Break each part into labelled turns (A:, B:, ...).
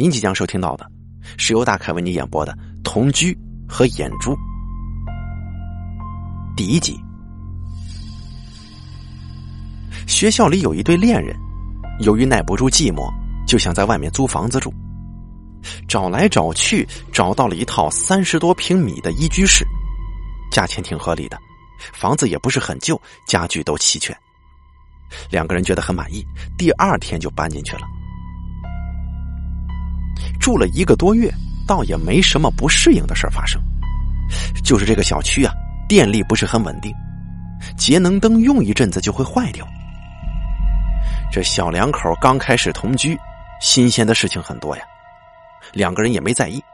A: 您即将收听到的是由大凯为你演播的《同居和眼珠》第一集。学校里有一对恋人，由于耐不住寂寞，就想在外面租房子住。找来找去，找到了一套三十多平米的一居室，价钱挺合理的，房子也不是很旧，家具都齐全。两个人觉得很满意，第二天就搬进去了。住了一个多月，倒也没什么不适应的事发生，就是这个小区啊，电力不是很稳定，节能灯用一阵子就会坏掉。这小两口刚开始同居，新鲜的事情很多呀，两个人也没在意。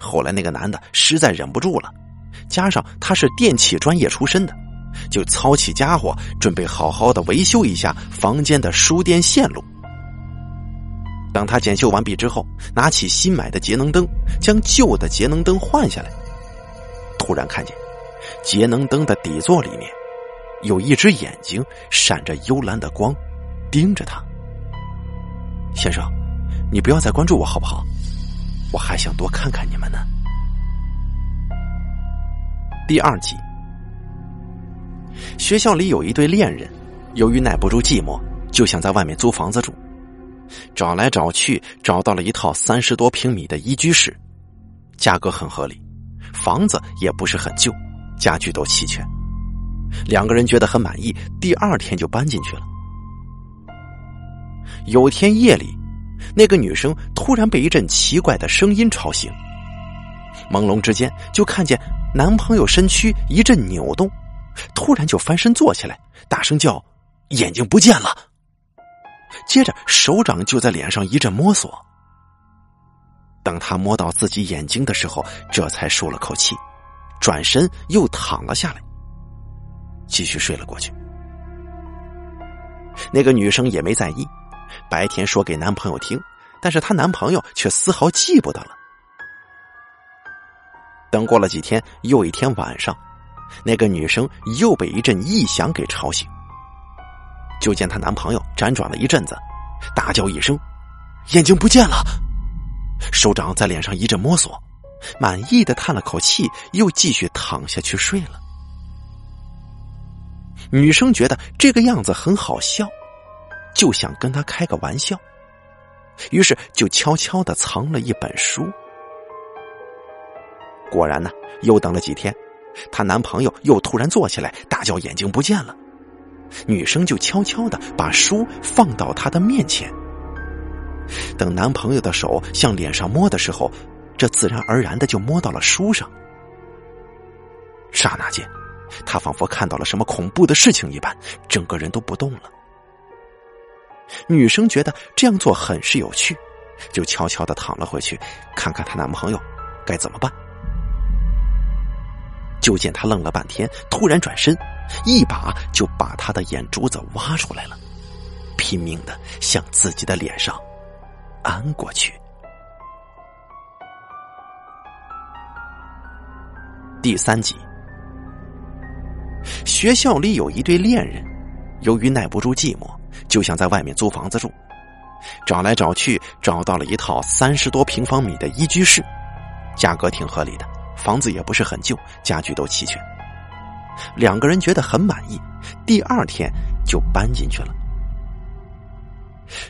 A: 后来那个男的实在忍不住了，加上他是电器专业出身的，就操起家伙，准备好好的维修一下房间的输电线路。当他检修完毕之后，拿起新买的节能灯，将旧的节能灯换下来。突然看见，节能灯的底座里面有一只眼睛，闪着幽蓝的光，盯着他。先生，你不要再关注我好不好？我还想多看看你们呢。第二集，学校里有一对恋人，由于耐不住寂寞，就想在外面租房子住。找来找去，找到了一套三十多平米的一居室，价格很合理，房子也不是很旧，家具都齐全。两个人觉得很满意，第二天就搬进去了。有天夜里，那个女生突然被一阵奇怪的声音吵醒，朦胧之间就看见男朋友身躯一阵扭动，突然就翻身坐起来，大声叫：“眼睛不见了！”接着，手掌就在脸上一阵摸索。等他摸到自己眼睛的时候，这才舒了口气，转身又躺了下来，继续睡了过去。那个女生也没在意，白天说给男朋友听，但是她男朋友却丝毫记不得了。等过了几天，又一天晚上，那个女生又被一阵异响给吵醒。就见她男朋友辗转了一阵子，大叫一声：“眼睛不见了！”手掌在脸上一阵摸索，满意的叹了口气，又继续躺下去睡了。女生觉得这个样子很好笑，就想跟他开个玩笑，于是就悄悄的藏了一本书。果然呢，又等了几天，她男朋友又突然坐起来，大叫：“眼睛不见了！”女生就悄悄的把书放到他的面前，等男朋友的手向脸上摸的时候，这自然而然的就摸到了书上。刹那间，他仿佛看到了什么恐怖的事情一般，整个人都不动了。女生觉得这样做很是有趣，就悄悄的躺了回去，看看她男朋友该怎么办。就见他愣了半天，突然转身。一把就把他的眼珠子挖出来了，拼命的向自己的脸上安过去。第三集，学校里有一对恋人，由于耐不住寂寞，就想在外面租房子住。找来找去，找到了一套三十多平方米的一居室，价格挺合理的，房子也不是很旧，家具都齐全。两个人觉得很满意，第二天就搬进去了。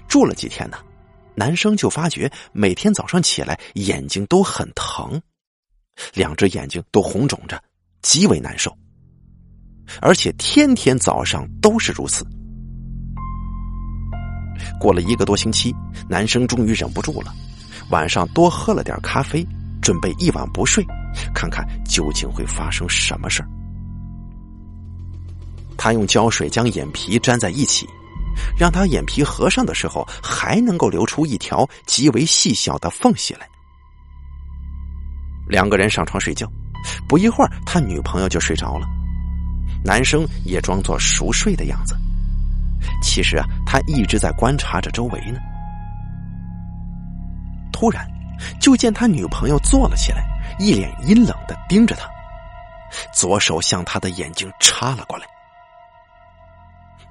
A: 住了几天呢，男生就发觉每天早上起来眼睛都很疼，两只眼睛都红肿着，极为难受，而且天天早上都是如此。过了一个多星期，男生终于忍不住了，晚上多喝了点咖啡，准备一晚不睡，看看究竟会发生什么事儿。他用胶水将眼皮粘在一起，让他眼皮合上的时候还能够留出一条极为细小的缝隙来。两个人上床睡觉，不一会儿，他女朋友就睡着了，男生也装作熟睡的样子。其实啊，他一直在观察着周围呢。突然，就见他女朋友坐了起来，一脸阴冷的盯着他，左手向他的眼睛插了过来。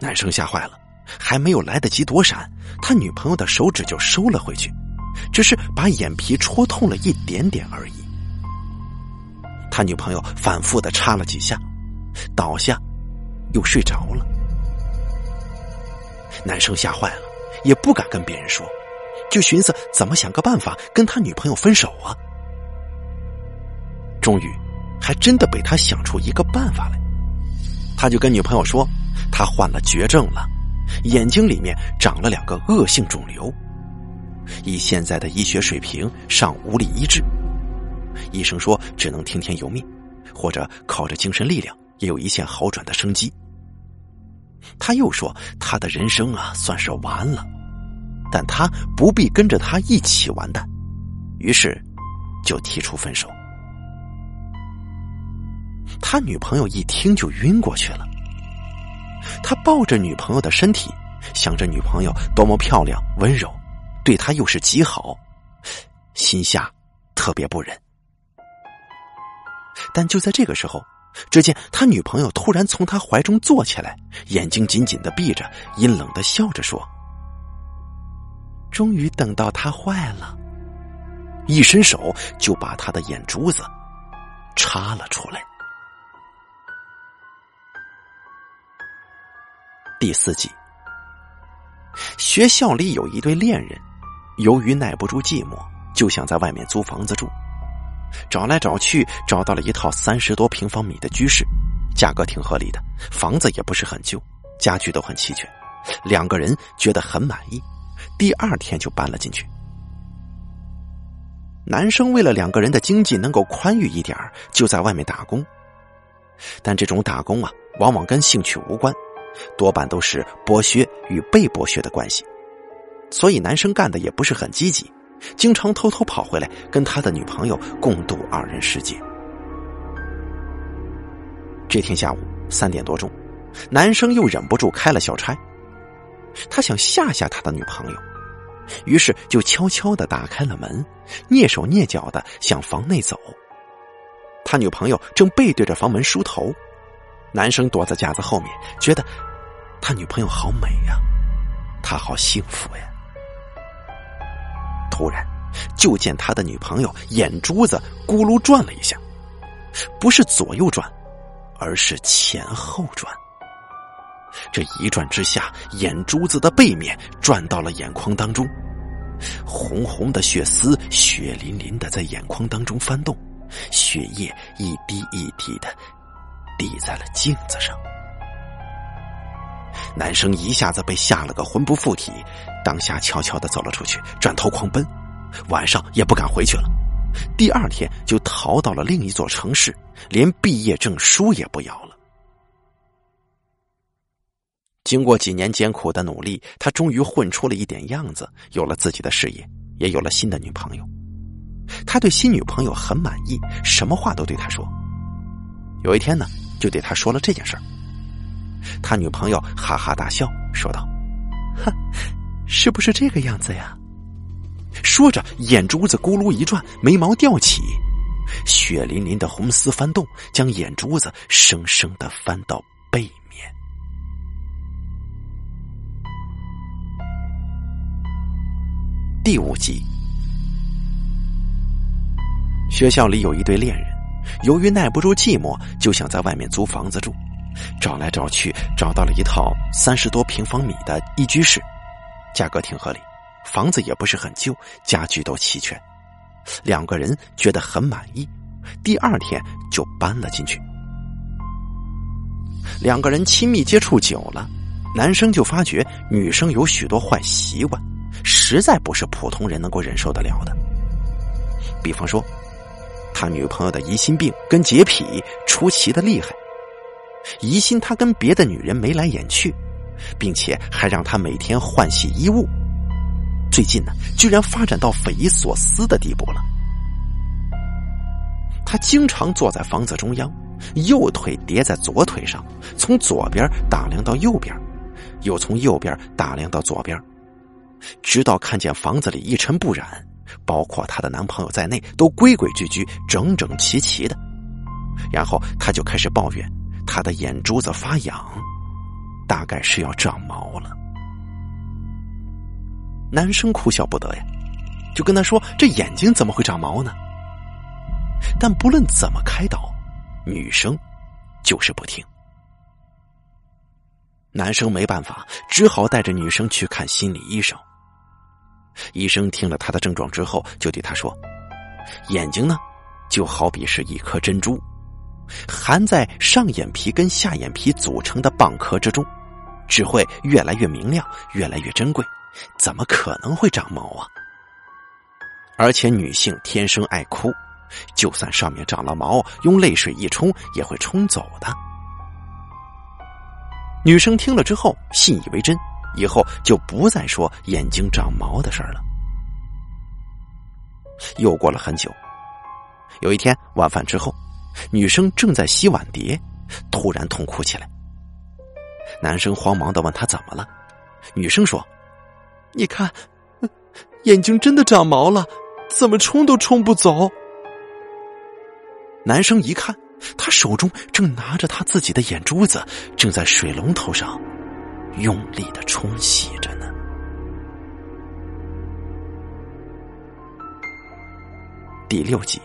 A: 男生吓坏了，还没有来得及躲闪，他女朋友的手指就收了回去，只是把眼皮戳痛了一点点而已。他女朋友反复的插了几下，倒下，又睡着了。男生吓坏了，也不敢跟别人说，就寻思怎么想个办法跟他女朋友分手啊。终于，还真的被他想出一个办法来。他就跟女朋友说，他患了绝症了，眼睛里面长了两个恶性肿瘤，以现在的医学水平尚无力医治。医生说只能听天由命，或者靠着精神力量也有一线好转的生机。他又说他的人生啊算是完了，但他不必跟着他一起完蛋，于是就提出分手。他女朋友一听就晕过去了。他抱着女朋友的身体，想着女朋友多么漂亮、温柔，对他又是极好，心下特别不忍。但就在这个时候，只见他女朋友突然从他怀中坐起来，眼睛紧紧的闭着，阴冷的笑着说：“终于等到他坏了。”一伸手就把他的眼珠子插了出来。第四集，学校里有一对恋人，由于耐不住寂寞，就想在外面租房子住。找来找去，找到了一套三十多平方米的居室，价格挺合理的，房子也不是很旧，家具都很齐全。两个人觉得很满意，第二天就搬了进去。男生为了两个人的经济能够宽裕一点就在外面打工。但这种打工啊，往往跟兴趣无关。多半都是剥削与被剥削的关系，所以男生干的也不是很积极，经常偷偷跑回来跟他的女朋友共度二人世界。这天下午三点多钟，男生又忍不住开了小差，他想吓吓他的女朋友，于是就悄悄的打开了门，蹑手蹑脚的向房内走。他女朋友正背对着房门梳头。男生躲在架子后面，觉得他女朋友好美呀，他好幸福呀。突然，就见他的女朋友眼珠子咕噜转了一下，不是左右转，而是前后转。这一转之下，眼珠子的背面转到了眼眶当中，红红的血丝血淋淋的在眼眶当中翻动，血液一滴一滴的。立在了镜子上，男生一下子被吓了个魂不附体，当下悄悄的走了出去，转头狂奔，晚上也不敢回去了。第二天就逃到了另一座城市，连毕业证书也不要了。经过几年艰苦的努力，他终于混出了一点样子，有了自己的事业，也有了新的女朋友。他对新女朋友很满意，什么话都对他说。有一天呢。就对他说了这件事儿，他女朋友哈哈大笑，说道：“哼，是不是这个样子呀？”说着，眼珠子咕噜一转，眉毛吊起，血淋淋的红丝翻动，将眼珠子生生的翻到背面。第五集，学校里有一对恋人。由于耐不住寂寞，就想在外面租房子住，找来找去找到了一套三十多平方米的一居室，价格挺合理，房子也不是很旧，家具都齐全，两个人觉得很满意，第二天就搬了进去。两个人亲密接触久了，男生就发觉女生有许多坏习惯，实在不是普通人能够忍受得了的，比方说。他女朋友的疑心病跟洁癖出奇的厉害，疑心他跟别的女人眉来眼去，并且还让他每天换洗衣物。最近呢，居然发展到匪夷所思的地步了。他经常坐在房子中央，右腿叠在左腿上，从左边打量到右边，又从右边打量到左边，直到看见房子里一尘不染。包括她的男朋友在内，都规规矩矩、整整齐齐的。然后她就开始抱怨，她的眼珠子发痒，大概是要长毛了。男生哭笑不得呀，就跟她说：“这眼睛怎么会长毛呢？”但不论怎么开导，女生就是不听。男生没办法，只好带着女生去看心理医生。医生听了他的症状之后，就对他说：“眼睛呢，就好比是一颗珍珠，含在上眼皮跟下眼皮组成的蚌壳之中，只会越来越明亮，越来越珍贵，怎么可能会长毛啊？而且女性天生爱哭，就算上面长了毛，用泪水一冲也会冲走的。”女生听了之后信以为真，以后就不再说眼睛长毛的事了。又过了很久，有一天晚饭之后，女生正在洗碗碟，突然痛哭起来。男生慌忙的问她怎么了，女生说：“你看，眼睛真的长毛了，怎么冲都冲不走。”男生一看。他手中正拿着他自己的眼珠子，正在水龙头上用力的冲洗着呢。第六集，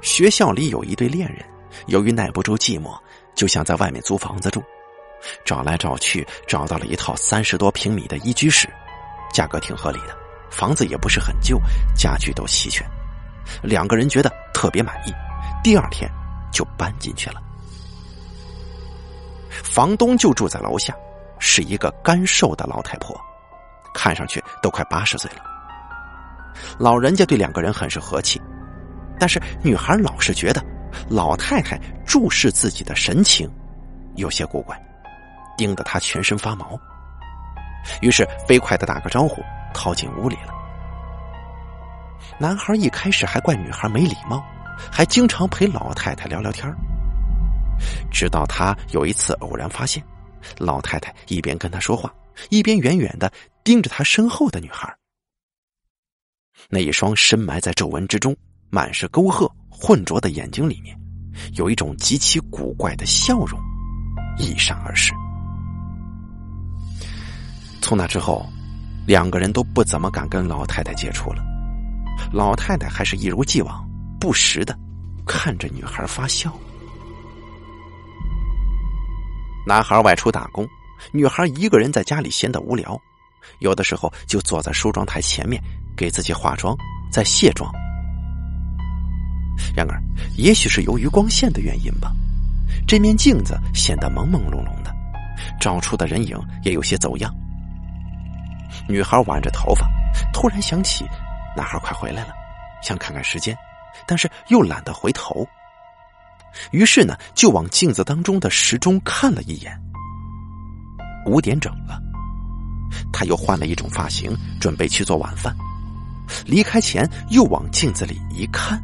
A: 学校里有一对恋人，由于耐不住寂寞，就想在外面租房子住，找来找去，找到了一套三十多平米的一居室，价格挺合理的，房子也不是很旧，家具都齐全。两个人觉得特别满意，第二天就搬进去了。房东就住在楼下，是一个干瘦的老太婆，看上去都快八十岁了。老人家对两个人很是和气，但是女孩老是觉得老太太注视自己的神情有些古怪，盯得她全身发毛。于是飞快的打个招呼，逃进屋里了。男孩一开始还怪女孩没礼貌，还经常陪老太太聊聊天直到他有一次偶然发现，老太太一边跟他说话，一边远远的盯着他身后的女孩。那一双深埋在皱纹之中、满是沟壑、浑浊的眼睛里面，有一种极其古怪的笑容，一闪而逝。从那之后，两个人都不怎么敢跟老太太接触了。老太太还是一如既往，不时的看着女孩发笑。男孩外出打工，女孩一个人在家里闲得无聊，有的时候就坐在梳妆台前面给自己化妆，在卸妆。然而，也许是由于光线的原因吧，这面镜子显得朦朦胧胧的，照出的人影也有些走样。女孩挽着头发，突然想起。男孩快回来了，想看看时间，但是又懒得回头。于是呢，就往镜子当中的时钟看了一眼，五点整了。他又换了一种发型，准备去做晚饭。离开前，又往镜子里一看。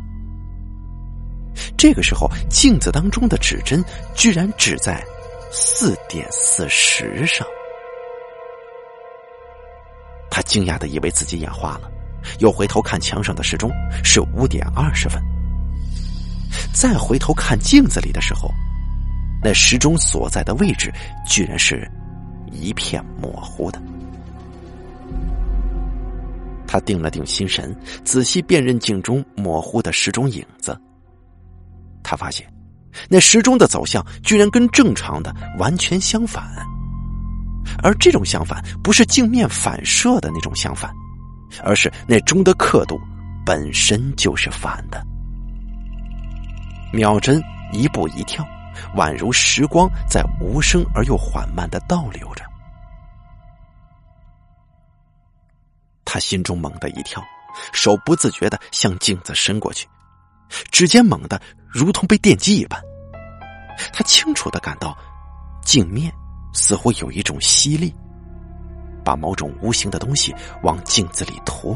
A: 这个时候，镜子当中的指针居然指在四点四十上。他惊讶的以为自己眼花了。又回头看墙上的时钟，是五点二十分。再回头看镜子里的时候，那时钟所在的位置居然是一片模糊的。他定了定心神，仔细辨认镜中模糊的时钟影子。他发现，那时钟的走向居然跟正常的完全相反，而这种相反不是镜面反射的那种相反。而是那钟的刻度本身就是反的，秒针一步一跳，宛如时光在无声而又缓慢的倒流着。他心中猛地一跳，手不自觉的向镜子伸过去，指尖猛地如同被电击一般，他清楚的感到镜面似乎有一种吸力。把某种无形的东西往镜子里拖，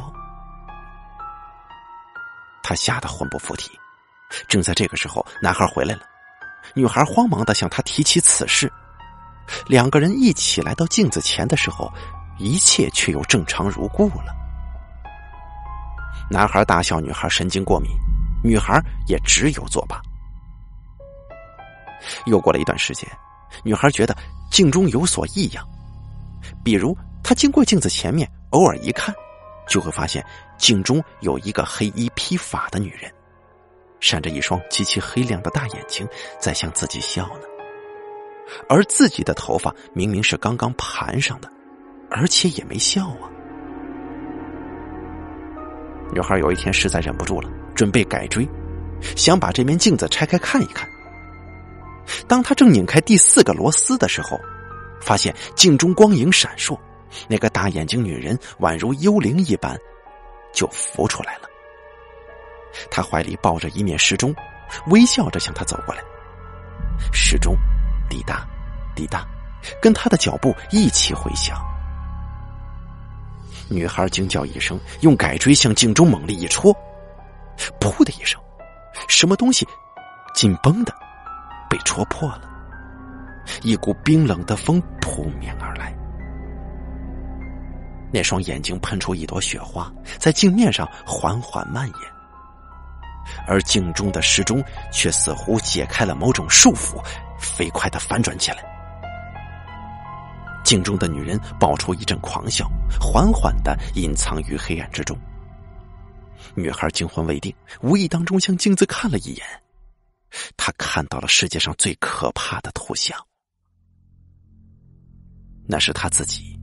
A: 他吓得魂不附体。正在这个时候，男孩回来了，女孩慌忙的向他提起此事。两个人一起来到镜子前的时候，一切却又正常如故了。男孩大笑，女孩神经过敏，女孩也只有作罢。又过了一段时间，女孩觉得镜中有所异样，比如。她经过镜子前面，偶尔一看，就会发现镜中有一个黑衣披发的女人，闪着一双极其黑亮的大眼睛，在向自己笑呢。而自己的头发明明是刚刚盘上的，而且也没笑啊。女孩有一天实在忍不住了，准备改锥，想把这面镜子拆开看一看。当她正拧开第四个螺丝的时候，发现镜中光影闪烁，那个大眼睛女人宛如幽灵一般，就浮出来了。他怀里抱着一面时钟，微笑着向他走过来。时钟滴答滴答，跟他的脚步一起回响。女孩惊叫一声，用改锥向镜中猛力一戳，噗的一声，什么东西紧绷的被戳破了，一股冰冷的风扑面而来。那双眼睛喷出一朵雪花，在镜面上缓缓蔓延，而镜中的时钟却似乎解开了某种束缚，飞快的反转起来。镜中的女人爆出一阵狂笑，缓缓的隐藏于黑暗之中。女孩惊魂未定，无意当中向镜子看了一眼，她看到了世界上最可怕的图像，那是她自己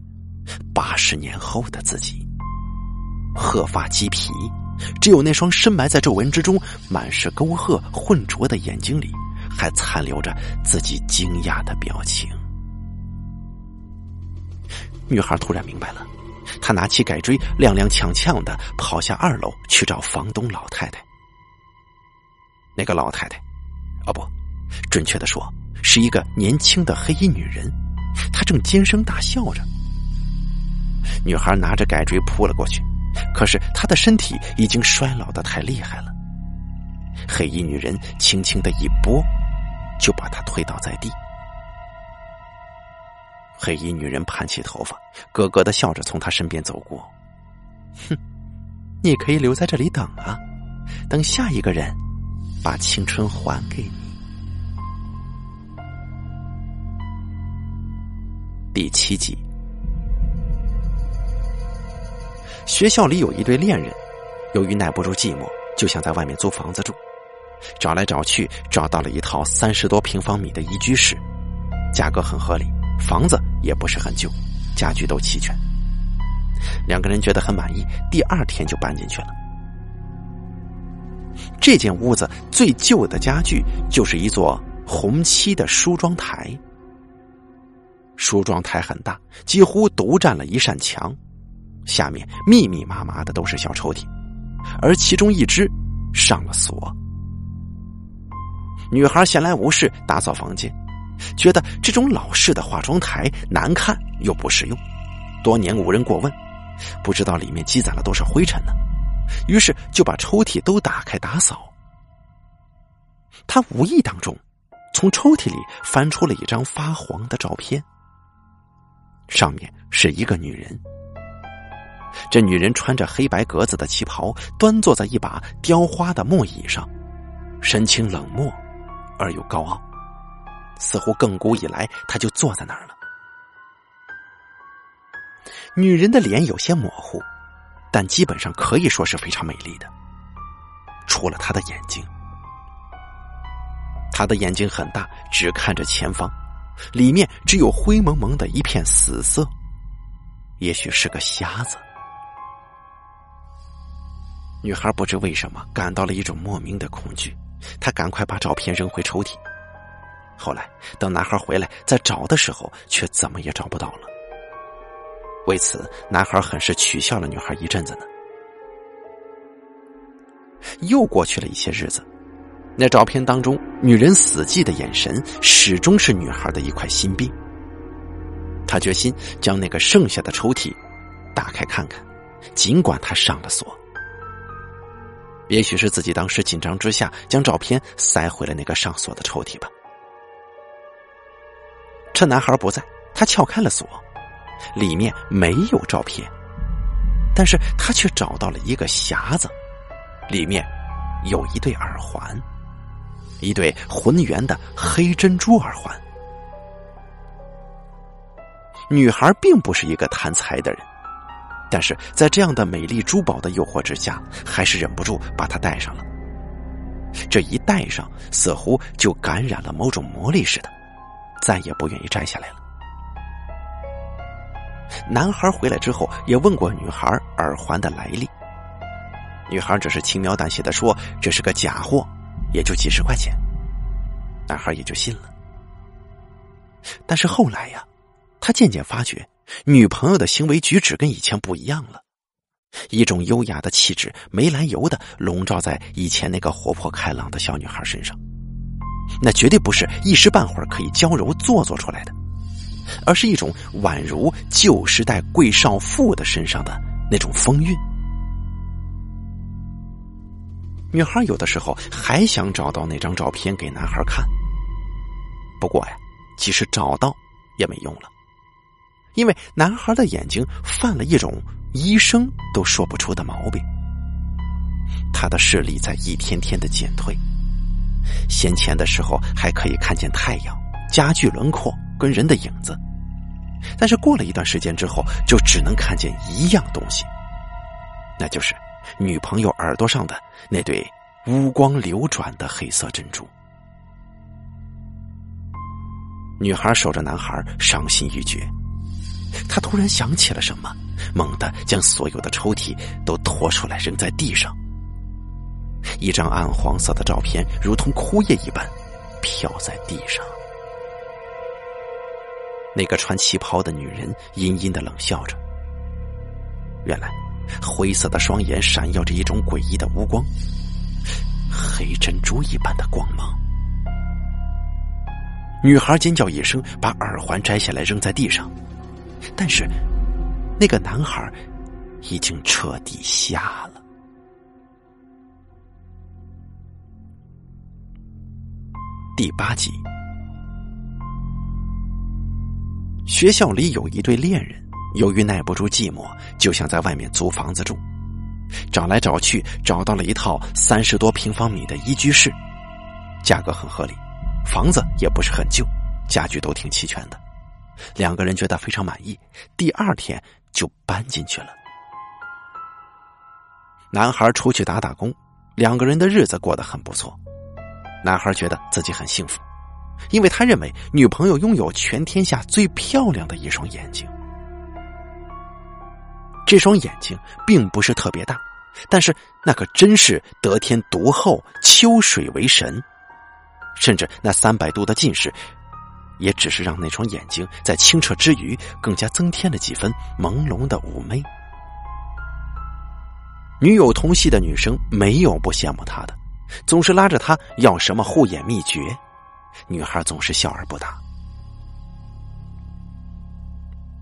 A: 八十年后的自己，鹤发鸡皮，只有那双深埋在皱纹之中、满是沟壑混浊的眼睛里，还残留着自己惊讶的表情。女孩突然明白了，她拿起改锥，踉踉跄跄的跑下二楼去找房东老太太。那个老太太，哦不，准确的说，是一个年轻的黑衣女人，她正尖声大笑着。女孩拿着改锥扑了过去，可是他的身体已经衰老的太厉害了。黑衣女人轻轻的一拨，就把他推倒在地。黑衣女人盘起头发，咯咯的笑着从他身边走过。哼，你可以留在这里等啊，等下一个人把青春还给你。第七集，学校里有一对恋人，由于耐不住寂寞，就想在外面租房子住，找来找去找到了一套三十多平方米的一居室，价格很合理。房子也不是很旧，家具都齐全。两个人觉得很满意，第二天就搬进去了。这间屋子最旧的家具就是一座红漆的梳妆台。梳妆台很大，几乎独占了一扇墙，下面密密麻麻的都是小抽屉，而其中一只上了锁。女孩闲来无事，打扫房间。觉得这种老式的化妆台难看又不实用，多年无人过问，不知道里面积攒了多少灰尘呢。于是就把抽屉都打开打扫。他无意当中从抽屉里翻出了一张发黄的照片，上面是一个女人。这女人穿着黑白格子的旗袍，端坐在一把雕花的木椅上，神情冷漠而又高傲。似乎亘古以来，她就坐在那儿了。女人的脸有些模糊，但基本上可以说是非常美丽的，除了她的眼睛。她的眼睛很大，只看着前方，里面只有灰蒙蒙的一片死色，也许是个瞎子。女孩不知为什么感到了一种莫名的恐惧，她赶快把照片扔回抽屉。后来，等男孩回来再找的时候，却怎么也找不到了。为此，男孩很是取笑了女孩一阵子呢。又过去了一些日子，那照片当中女人死寂的眼神，始终是女孩的一块心病。他决心将那个剩下的抽屉打开看看，尽管他上了锁。也许是自己当时紧张之下，将照片塞回了那个上锁的抽屉吧。趁男孩不在，他撬开了锁，里面没有照片，但是他却找到了一个匣子，里面有一对耳环，一对浑圆的黑珍珠耳环。女孩并不是一个贪财的人，但是在这样的美丽珠宝的诱惑之下，还是忍不住把它戴上了。这一戴上，似乎就感染了某种魔力似的，再也不愿意摘下来了。男孩回来之后，也问过女孩耳环的来历。女孩只是轻描淡写的说：“这是个假货，也就几十块钱。”男孩也就信了。但是后来呀，他渐渐发觉，女朋友的行为举止跟以前不一样了。一种优雅的气质没来由的笼罩在以前那个活泼开朗的小女孩身上，那绝对不是一时半会儿可以娇柔做作出来的，而是一种宛如旧时代贵少妇的身上的那种风韵。女孩有的时候还想找到那张照片给男孩看，不过呀，即使找到也没用了，因为男孩的眼睛犯了一种。医生都说不出的毛病，他的视力在一天天的减退。先前的时候还可以看见太阳、家具轮廓跟人的影子，但是过了一段时间之后，就只能看见一样东西，那就是女朋友耳朵上的那对乌光流转的黑色珍珠。女孩守着男孩，伤心欲绝。他突然想起了什么。猛地将所有的抽屉都拖出来扔在地上，一张暗黄色的照片如同枯叶一般飘在地上。那个穿旗袍的女人阴阴的冷笑着。原来，灰色的双眼闪耀着一种诡异的乌光，黑珍珠一般的光芒。女孩尖叫一声，把耳环摘下来扔在地上，但是。那个男孩已经彻底瞎了。第八集，学校里有一对恋人，由于耐不住寂寞，就想在外面租房子住。找来找去，找到了一套三十多平方米的一居室，价格很合理，房子也不是很旧，家具都挺齐全的。两个人觉得非常满意，第二天。就搬进去了。男孩出去打打工，两个人的日子过得很不错。男孩觉得自己很幸福，因为他认为女朋友拥有全天下最漂亮的一双眼睛。这双眼睛并不是特别大，但是那可真是得天独厚，秋水为神。甚至那三百度的近视。也只是让那双眼睛在清澈之余，更加增添了几分朦胧的妩媚。女友同系的女生没有不羡慕他的，总是拉着他要什么护眼秘诀，女孩总是笑而不答。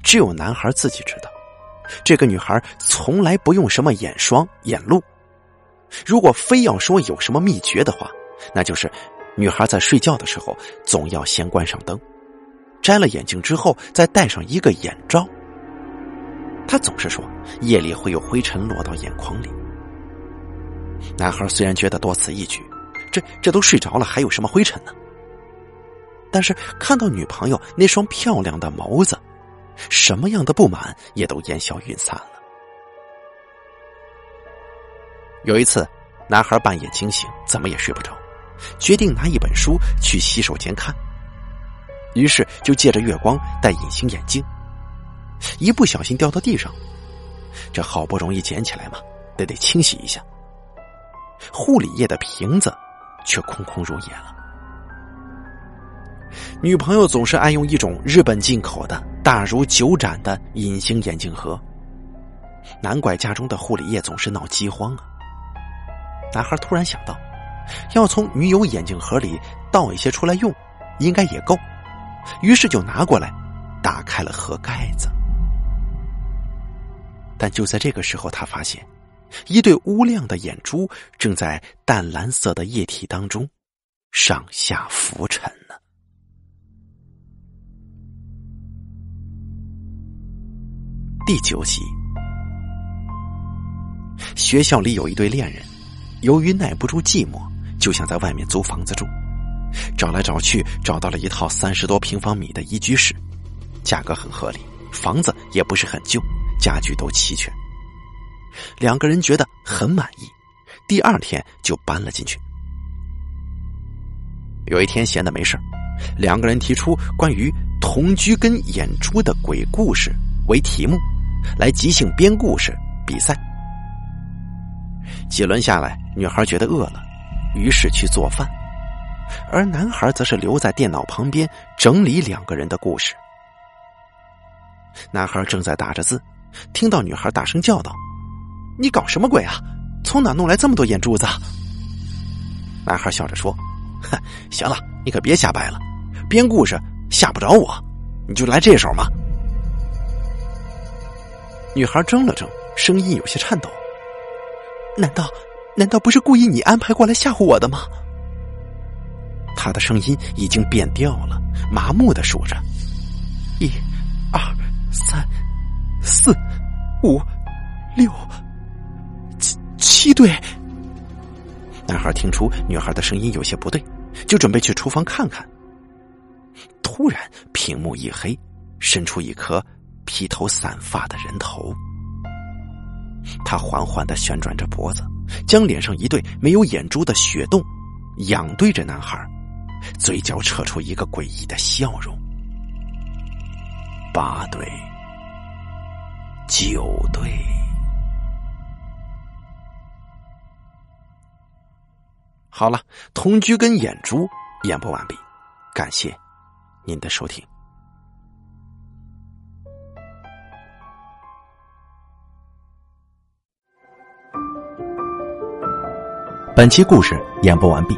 A: 只有男孩自己知道，这个女孩从来不用什么眼霜、眼露。如果非要说有什么秘诀的话，那就是。女孩在睡觉的时候，总要先关上灯，摘了眼镜之后，再戴上一个眼罩。他总是说，夜里会有灰尘落到眼眶里。男孩虽然觉得多此一举，这这都睡着了，还有什么灰尘呢？但是看到女朋友那双漂亮的眸子，什么样的不满也都烟消云散了。有一次，男孩半夜惊醒，怎么也睡不着。决定拿一本书去洗手间看，于是就借着月光戴隐形眼镜，一不小心掉到地上，这好不容易捡起来嘛，得得清洗一下。护理液的瓶子却空空如也了。女朋友总是爱用一种日本进口的大如酒盏的隐形眼镜盒，难怪家中的护理液总是闹饥荒啊！男孩突然想到。要从女友眼镜盒里倒一些出来用，应该也够。于是就拿过来，打开了盒盖子。但就在这个时候，他发现一对乌亮的眼珠正在淡蓝色的液体当中上下浮沉呢。第九集，学校里有一对恋人，由于耐不住寂寞。就想在外面租房子住，找来找去找到了一套三十多平方米的一居室，价格很合理，房子也不是很旧，家具都齐全。两个人觉得很满意，第二天就搬了进去。有一天闲的没事两个人提出关于同居跟演出的鬼故事为题目，来即兴编故事比赛。几轮下来，女孩觉得饿了，于是去做饭，而男孩则是留在电脑旁边整理两个人的故事。男孩正在打着字，听到女孩大声叫道：“你搞什么鬼啊？从哪弄来这么多眼珠子？”男孩笑着说：“哼，行了，你可别瞎掰了，编故事吓不着我，你就来这手嘛。”女孩怔了怔，声音有些颤抖：“难道，难道不是故意你安排过来吓唬我的吗？”他的声音已经变调了，麻木的数着：“一、二。”三、四、五、六、七七对。男孩听出女孩的声音有些不对，就准备去厨房看看。突然，屏幕一黑，伸出一颗披头散发的人头。他缓缓的旋转着脖子，将脸上一对没有眼珠的血洞仰对着男孩，嘴角扯出一个诡异的笑容。八对，九对。好了，同居跟眼珠演播完毕，感谢您的收听。本期故事演播完毕，